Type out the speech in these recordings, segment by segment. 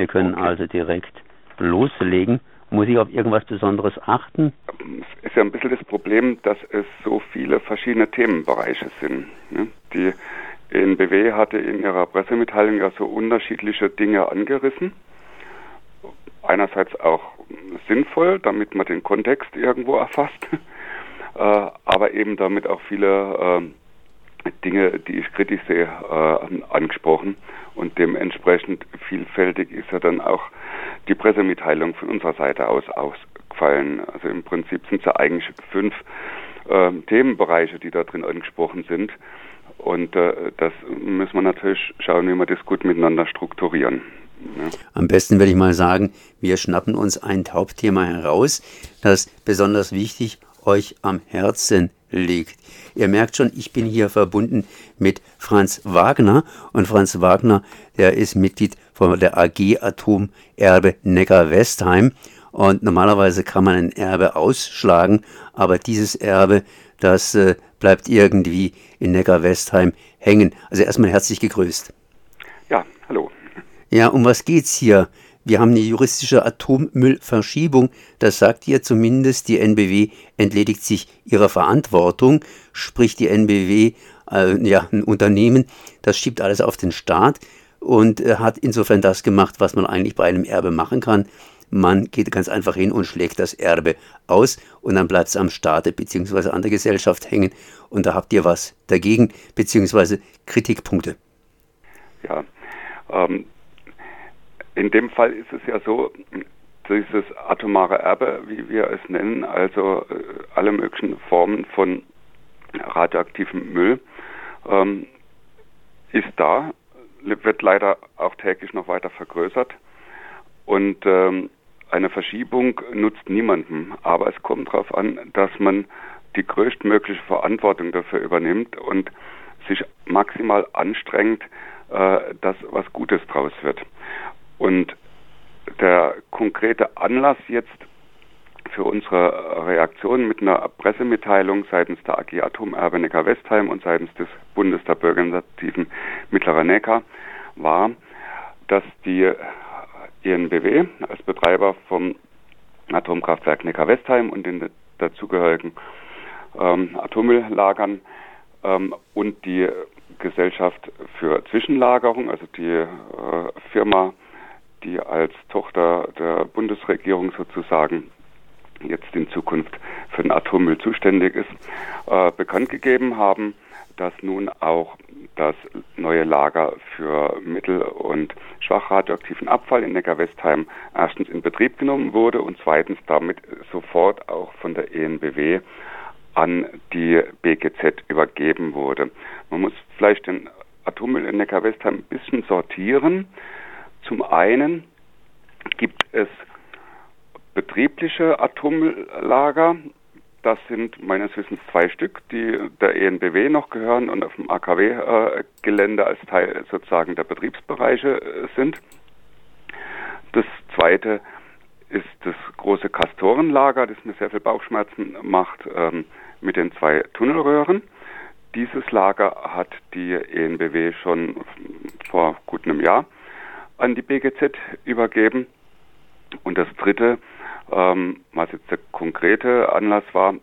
Wir können okay. also direkt loslegen. Muss ich auf irgendwas Besonderes achten? Es ist ja ein bisschen das Problem, dass es so viele verschiedene Themenbereiche sind. Ne? Die NBW hatte in ihrer Pressemitteilung ja so unterschiedliche Dinge angerissen. Einerseits auch sinnvoll, damit man den Kontext irgendwo erfasst, äh, aber eben damit auch viele äh, Dinge, die ich kritisch sehe, äh, angesprochen. Und dementsprechend vielfältig ist ja dann auch die Pressemitteilung von unserer Seite aus ausgefallen. Also im Prinzip sind es ja eigentlich fünf äh, Themenbereiche, die da drin angesprochen sind. Und äh, das müssen wir natürlich schauen, wie wir das gut miteinander strukturieren. Ja. Am besten würde ich mal sagen, wir schnappen uns ein Hauptthema heraus, das besonders wichtig euch am Herzen liegt. Ihr merkt schon, ich bin hier verbunden mit Franz Wagner und Franz Wagner, der ist Mitglied von der AG Atomerbe Neckar-Westheim und normalerweise kann man ein Erbe ausschlagen, aber dieses Erbe, das äh, bleibt irgendwie in Neckar-Westheim hängen. Also erstmal herzlich gegrüßt. Ja, hallo. Ja, um was geht's hier? Wir haben eine juristische Atommüllverschiebung. Das sagt ihr zumindest. Die NBW entledigt sich ihrer Verantwortung. Sprich, die NBW, äh, ja, ein Unternehmen, das schiebt alles auf den Staat und äh, hat insofern das gemacht, was man eigentlich bei einem Erbe machen kann. Man geht ganz einfach hin und schlägt das Erbe aus und dann bleibt es am Staate bzw. an der Gesellschaft hängen. Und da habt ihr was dagegen bzw. Kritikpunkte. Ja, ähm, in dem Fall ist es ja so, dieses atomare Erbe, wie wir es nennen, also äh, alle möglichen Formen von radioaktivem Müll, ähm, ist da, wird leider auch täglich noch weiter vergrößert. Und ähm, eine Verschiebung nutzt niemandem, aber es kommt darauf an, dass man die größtmögliche Verantwortung dafür übernimmt und sich maximal anstrengt, äh, dass was Gutes draus wird. Und der konkrete Anlass jetzt für unsere Reaktion mit einer Pressemitteilung seitens der AG Atomerbe Neckar-Westheim und seitens des Bundes der Bürgerinitiativen Mittlerer Neckar war, dass die ENBW als Betreiber vom Atomkraftwerk Neckar-Westheim und den dazugehörigen ähm, Atommülllagern ähm, und die Gesellschaft für Zwischenlagerung, also die äh, Firma, die als Tochter der Bundesregierung sozusagen jetzt in Zukunft für den Atommüll zuständig ist, äh, bekannt gegeben haben, dass nun auch das neue Lager für mittel- und schwach radioaktiven Abfall in Neckar-Westheim erstens in Betrieb genommen wurde und zweitens damit sofort auch von der ENBW an die BGZ übergeben wurde. Man muss vielleicht den Atommüll in Neckar-Westheim ein bisschen sortieren. Zum einen gibt es betriebliche Atommülllager, das sind meines Wissens zwei Stück, die der ENBW noch gehören und auf dem AKW-Gelände als Teil sozusagen der Betriebsbereiche äh, sind. Das zweite ist das große Kastorenlager, das mir sehr viel Bauchschmerzen macht, ähm, mit den zwei Tunnelröhren. Dieses Lager hat die ENBW schon vor gut einem Jahr an die BGZ übergeben. Und das dritte ähm, was jetzt der konkrete Anlass war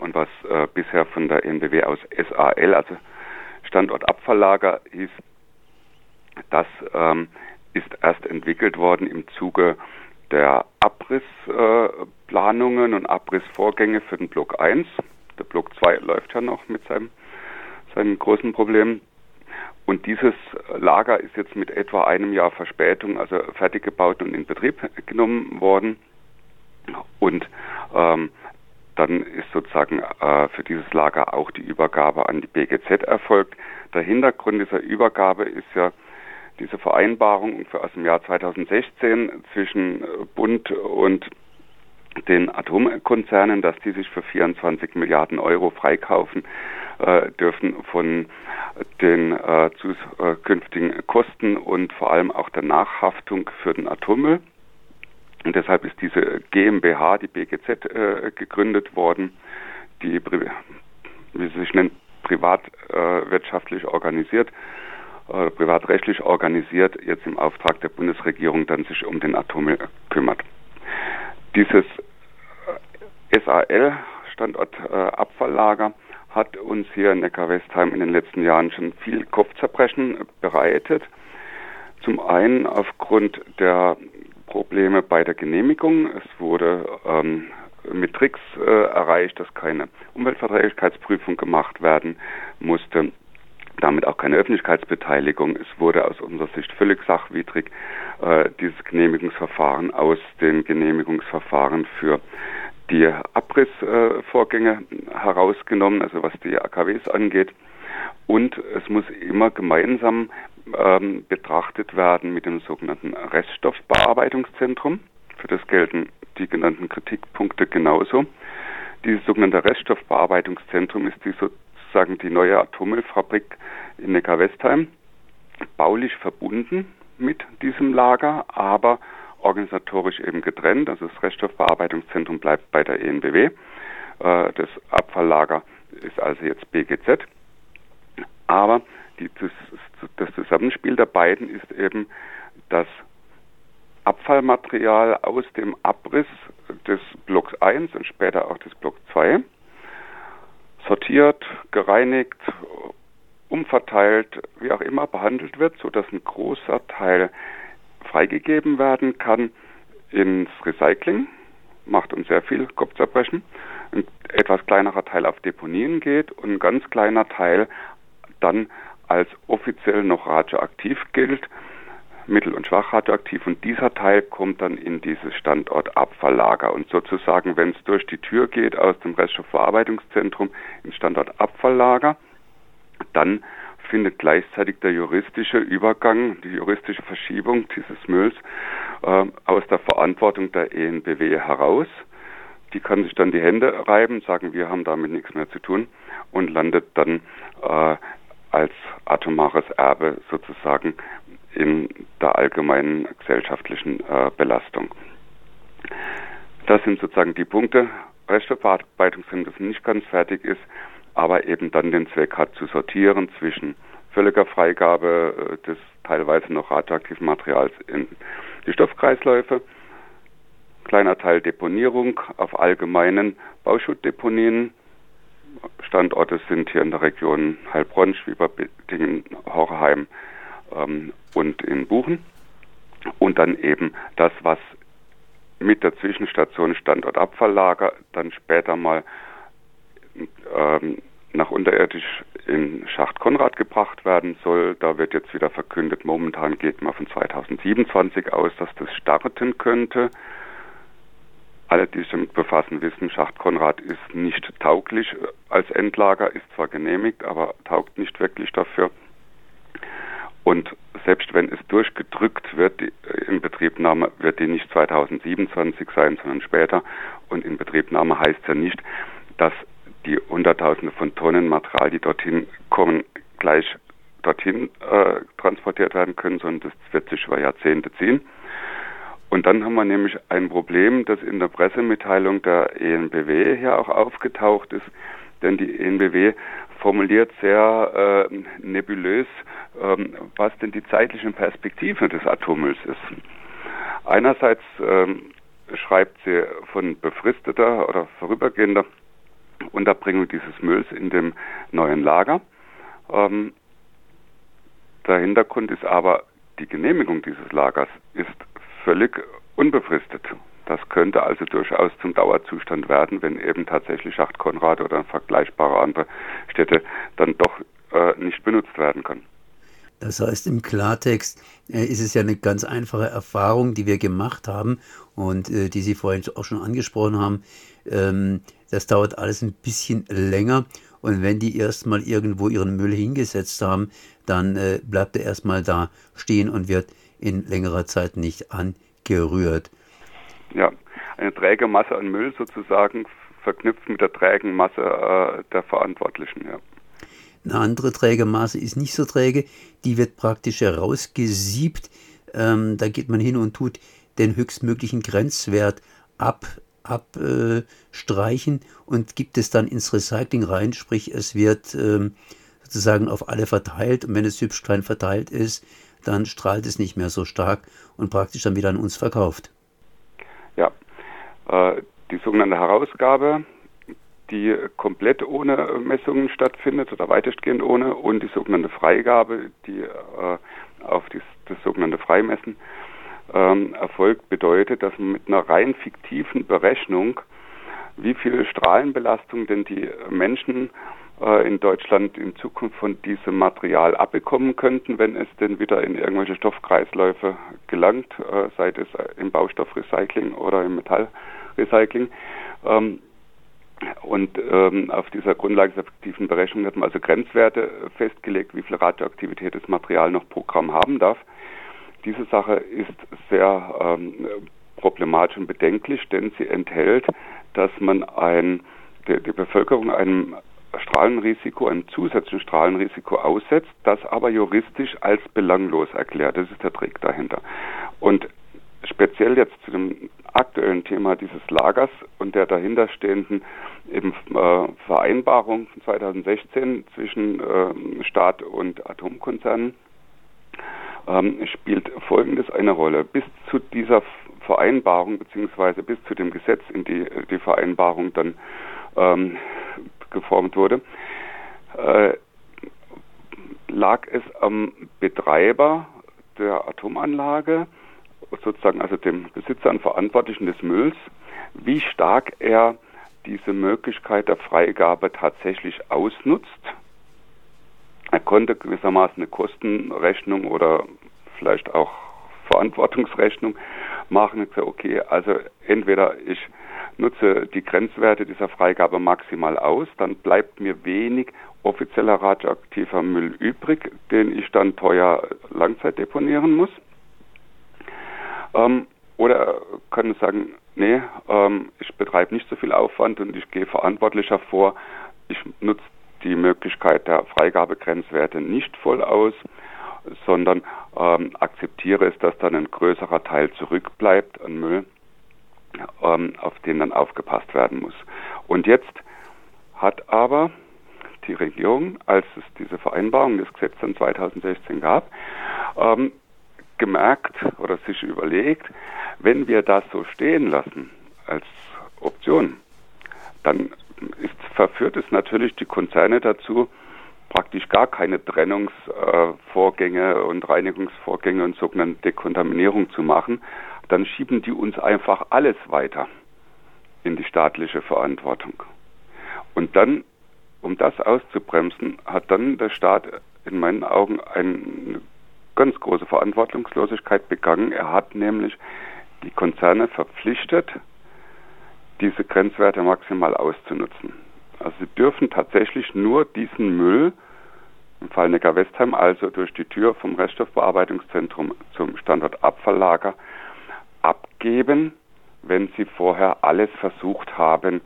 und was äh, bisher von der NBW aus SAL, also Standortabfalllager hieß, das ähm, ist erst entwickelt worden im Zuge der Abrissplanungen äh, und Abrissvorgänge für den Block 1. Der Block 2 läuft ja noch mit seinem, seinen großen Problemen. Und dieses Lager ist jetzt mit etwa einem Jahr Verspätung, also fertig gebaut und in Betrieb genommen worden. Und ähm, dann ist sozusagen äh, für dieses Lager auch die Übergabe an die BGZ erfolgt. Der Hintergrund dieser Übergabe ist ja diese Vereinbarung aus dem Jahr 2016 zwischen Bund und den Atomkonzernen, dass die sich für 24 Milliarden Euro freikaufen dürfen von den äh, zukünftigen Kosten und vor allem auch der Nachhaftung für den Atommüll. Und deshalb ist diese GmbH, die BGZ, äh, gegründet worden, die, wie sie sich nennt, privatwirtschaftlich äh, organisiert äh, privatrechtlich organisiert, jetzt im Auftrag der Bundesregierung dann sich um den Atommüll kümmert. Dieses äh, SAL, Standort äh, Abfalllager, hat uns hier in Neckar-Westheim in den letzten Jahren schon viel Kopfzerbrechen bereitet. Zum einen aufgrund der Probleme bei der Genehmigung. Es wurde ähm, mit Tricks äh, erreicht, dass keine Umweltverträglichkeitsprüfung gemacht werden musste. Damit auch keine Öffentlichkeitsbeteiligung. Es wurde aus unserer Sicht völlig sachwidrig äh, dieses Genehmigungsverfahren aus den Genehmigungsverfahren für die Abrissvorgänge äh, herausgenommen, also was die AKWs angeht. Und es muss immer gemeinsam ähm, betrachtet werden mit dem sogenannten Reststoffbearbeitungszentrum. Für das gelten die genannten Kritikpunkte genauso. Dieses sogenannte Reststoffbearbeitungszentrum ist die sozusagen die neue Atommüllfabrik in Neckar-Westheim, baulich verbunden mit diesem Lager, aber organisatorisch eben getrennt. Also das Reststoffbearbeitungszentrum bleibt bei der ENBW. Äh, das Abfalllager ist also jetzt BGZ. Aber die, das, das Zusammenspiel der beiden ist eben, dass Abfallmaterial aus dem Abriss des Blocks 1 und später auch des Blocks 2 sortiert, gereinigt, umverteilt, wie auch immer behandelt wird, sodass ein großer Teil freigegeben werden kann ins Recycling, macht uns sehr viel Kopfzerbrechen, ein etwas kleinerer Teil auf Deponien geht und ein ganz kleiner Teil dann als offiziell noch radioaktiv gilt, mittel- und schwach radioaktiv. Und dieser Teil kommt dann in dieses Standortabfalllager. Und sozusagen, wenn es durch die Tür geht aus dem Reststoffverarbeitungszentrum ins Standortabfalllager, dann findet gleichzeitig der juristische Übergang, die juristische Verschiebung dieses Mülls äh, aus der Verantwortung der ENBW heraus. Die kann sich dann die Hände reiben, sagen, wir haben damit nichts mehr zu tun und landet dann äh, als atomares Erbe sozusagen in der allgemeinen gesellschaftlichen äh, Belastung. Das sind sozusagen die Punkte. Restverarbeitungszentrum, das nicht ganz fertig ist, aber eben dann den Zweck hat zu sortieren zwischen völliger Freigabe äh, des teilweise noch radioaktiven Materials in die Stoffkreisläufe, kleiner Teil Deponierung auf allgemeinen Bauschuttdeponien, Standorte sind hier in der Region Heilbronn, Schwieberbittingen, Horheim ähm, und in Buchen. Und dann eben das, was mit der Zwischenstation Standortabfalllager dann später mal ähm, nach unterirdisch in Schacht Konrad gebracht werden soll. Da wird jetzt wieder verkündet, momentan geht man von 2027 aus, dass das starten könnte. Alle, die sich damit befassen, wissen, Schacht Konrad ist nicht tauglich als Endlager, ist zwar genehmigt, aber taugt nicht wirklich dafür. Und selbst wenn es durchgedrückt wird, die Inbetriebnahme wird die nicht 2027 sein, sondern später. Und Inbetriebnahme heißt ja nicht, dass die Hunderttausende von Tonnen Material, die dorthin kommen, gleich dorthin äh, transportiert werden können, sondern das wird sich über Jahrzehnte ziehen. Und dann haben wir nämlich ein Problem, das in der Pressemitteilung der ENBW hier auch aufgetaucht ist, denn die ENBW formuliert sehr äh, nebulös, ähm, was denn die zeitlichen Perspektiven des Atommülls ist. Einerseits ähm, schreibt sie von befristeter oder vorübergehender Unterbringung dieses Mülls in dem neuen Lager. Ähm, der Hintergrund ist aber, die Genehmigung dieses Lagers ist völlig unbefristet. Das könnte also durchaus zum Dauerzustand werden, wenn eben tatsächlich Schacht Konrad oder vergleichbare andere Städte dann doch äh, nicht benutzt werden können. Das heißt, im Klartext äh, ist es ja eine ganz einfache Erfahrung, die wir gemacht haben und äh, die Sie vorhin auch schon angesprochen haben. Ähm, das dauert alles ein bisschen länger und wenn die erstmal irgendwo ihren Müll hingesetzt haben, dann äh, bleibt er erstmal da stehen und wird in längerer Zeit nicht angerührt. Ja, eine träge Masse an Müll sozusagen verknüpft mit der trägen Masse der Verantwortlichen. Ja. Eine andere träge ist nicht so träge, die wird praktisch herausgesiebt. Ähm, da geht man hin und tut den höchstmöglichen Grenzwert ab, abstreichen äh, und gibt es dann ins Recycling rein, sprich es wird ähm, sozusagen auf alle verteilt. Und wenn es hübsch klein verteilt ist, dann strahlt es nicht mehr so stark und praktisch dann wieder an uns verkauft. Ja, äh, die sogenannte Herausgabe, die komplett ohne Messungen stattfindet oder weitestgehend ohne und die sogenannte Freigabe, die äh, auf dies, das sogenannte Freimessen ähm, erfolgt, bedeutet, dass man mit einer rein fiktiven Berechnung, wie viel Strahlenbelastung denn die Menschen äh, in Deutschland in Zukunft von diesem Material abbekommen könnten, wenn es denn wieder in irgendwelche Stoffkreisläufe gelangt, äh, sei es im Baustoffrecycling oder im Metallrecycling. Ähm, und ähm, auf dieser Grundlage der fiktiven Berechnung hat man also Grenzwerte festgelegt, wie viel Radioaktivität das Material noch pro Gramm haben darf. Diese Sache ist sehr ähm, problematisch und bedenklich, denn sie enthält, dass man ein, der, die Bevölkerung einem Strahlenrisiko, einem zusätzlichen Strahlenrisiko aussetzt, das aber juristisch als belanglos erklärt. Das ist der Trick dahinter. Und speziell jetzt zu dem aktuellen Thema dieses Lagers und der dahinterstehenden eben, äh, Vereinbarung von 2016 zwischen äh, Staat und Atomkonzernen ähm, spielt Folgendes eine Rolle. Bis zu dieser Vereinbarung beziehungsweise bis zu dem Gesetz, in die die Vereinbarung dann ähm, geformt wurde, äh, lag es am Betreiber der Atomanlage, sozusagen also dem Besitzer und Verantwortlichen des Mülls, wie stark er diese Möglichkeit der Freigabe tatsächlich ausnutzt. Er konnte gewissermaßen eine Kostenrechnung oder vielleicht auch Verantwortungsrechnung machen gesagt, okay, also entweder ich nutze die Grenzwerte dieser Freigabe maximal aus, dann bleibt mir wenig offizieller radioaktiver Müll übrig, den ich dann teuer Langzeit deponieren muss. Ähm, oder kann sagen, nee, ähm, ich betreibe nicht so viel Aufwand und ich gehe verantwortlicher vor. Ich nutze die Möglichkeit der Freigabegrenzwerte nicht voll aus, sondern ähm, akzeptiere es, dass dann ein größerer Teil zurückbleibt an Müll, ähm, auf den dann aufgepasst werden muss. Und jetzt hat aber die Regierung, als es diese Vereinbarung des Gesetzes dann 2016 gab, ähm, gemerkt oder sich überlegt, wenn wir das so stehen lassen als Option, dann ist, verführt es natürlich die Konzerne dazu, praktisch gar keine Trennungsvorgänge äh, und Reinigungsvorgänge und sogenannte Dekontaminierung zu machen, dann schieben die uns einfach alles weiter in die staatliche Verantwortung. Und dann, um das auszubremsen, hat dann der Staat in meinen Augen eine ganz große Verantwortungslosigkeit begangen. Er hat nämlich die Konzerne verpflichtet, diese Grenzwerte maximal auszunutzen. Also sie dürfen tatsächlich nur diesen Müll im Fall Neckar-Westheim also durch die Tür vom Reststoffbearbeitungszentrum zum Standort Abfalllager abgeben, wenn sie vorher alles versucht haben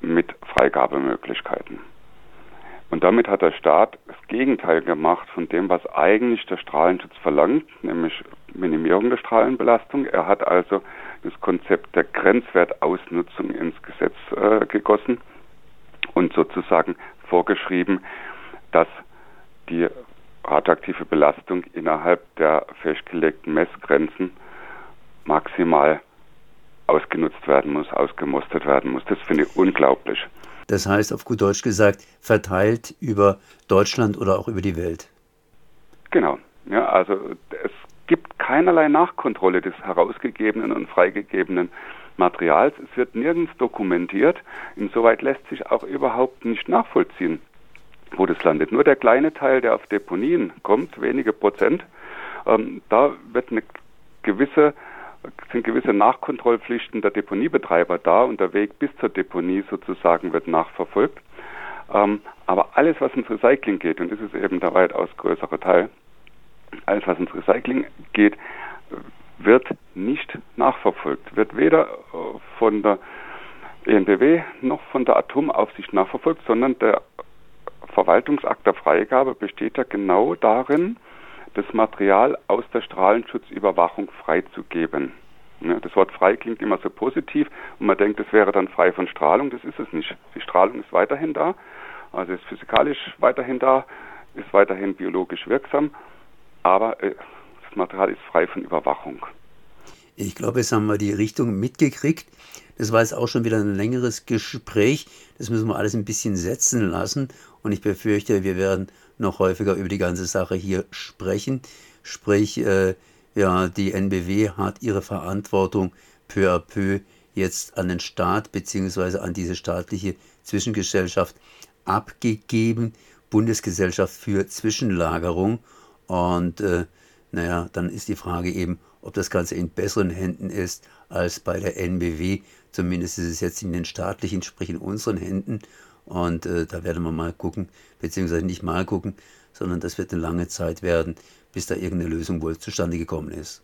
mit Freigabemöglichkeiten. Und damit hat der Staat das Gegenteil gemacht von dem, was eigentlich der Strahlenschutz verlangt, nämlich Minimierung der Strahlenbelastung. Er hat also das Konzept der Grenzwertausnutzung ins Gesetz äh, gegossen und sozusagen vorgeschrieben, dass die radioaktive Belastung innerhalb der festgelegten Messgrenzen maximal ausgenutzt werden muss, ausgemustert werden muss. Das finde ich unglaublich. Das heißt, auf gut Deutsch gesagt, verteilt über Deutschland oder auch über die Welt. Genau. Ja, also es gibt keinerlei Nachkontrolle des herausgegebenen und freigegebenen Materials. Es wird nirgends dokumentiert. Insoweit lässt sich auch überhaupt nicht nachvollziehen, wo das landet. Nur der kleine Teil, der auf Deponien kommt, wenige Prozent, ähm, da wird eine gewisse sind gewisse Nachkontrollpflichten der Deponiebetreiber da und der Weg bis zur Deponie sozusagen wird nachverfolgt. Ähm, aber alles, was ins Recycling geht, und das ist eben der weitaus größere Teil, alles, was ins Recycling geht, wird nicht nachverfolgt, wird weder äh, von der ENBW noch von der Atomaufsicht nachverfolgt, sondern der Verwaltungsakt der Freigabe besteht ja genau darin, das Material aus der Strahlenschutzüberwachung freizugeben. Das Wort frei klingt immer so positiv und man denkt, das wäre dann frei von Strahlung. Das ist es nicht. Die Strahlung ist weiterhin da. Also ist physikalisch weiterhin da, ist weiterhin biologisch wirksam, aber äh, das Material ist frei von Überwachung. Ich glaube, jetzt haben wir die Richtung mitgekriegt. Das war jetzt auch schon wieder ein längeres Gespräch. Das müssen wir alles ein bisschen setzen lassen. Und ich befürchte, wir werden noch häufiger über die ganze Sache hier sprechen. Sprich, äh, ja, die NBW hat ihre Verantwortung peu à peu jetzt an den Staat bzw. an diese staatliche Zwischengesellschaft abgegeben. Bundesgesellschaft für Zwischenlagerung. Und äh, naja, dann ist die Frage eben, ob das Ganze in besseren Händen ist als bei der NBW. Zumindest ist es jetzt in den staatlichen, sprich in unseren Händen. Und äh, da werden wir mal gucken, beziehungsweise nicht mal gucken, sondern das wird eine lange Zeit werden, bis da irgendeine Lösung wohl zustande gekommen ist.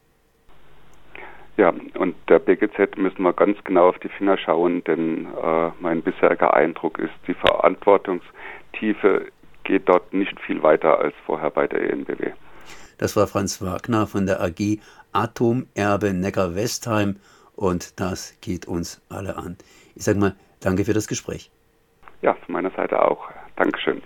Ja, und der BGZ müssen wir ganz genau auf die Finger schauen, denn äh, mein bisheriger Eindruck ist, die Verantwortungstiefe geht dort nicht viel weiter als vorher bei der ENBW. Das war Franz Wagner von der AG Atomerbe Neckar-Westheim und das geht uns alle an. Ich sage mal, danke für das Gespräch. Ja, von meiner Seite auch. Dankeschön.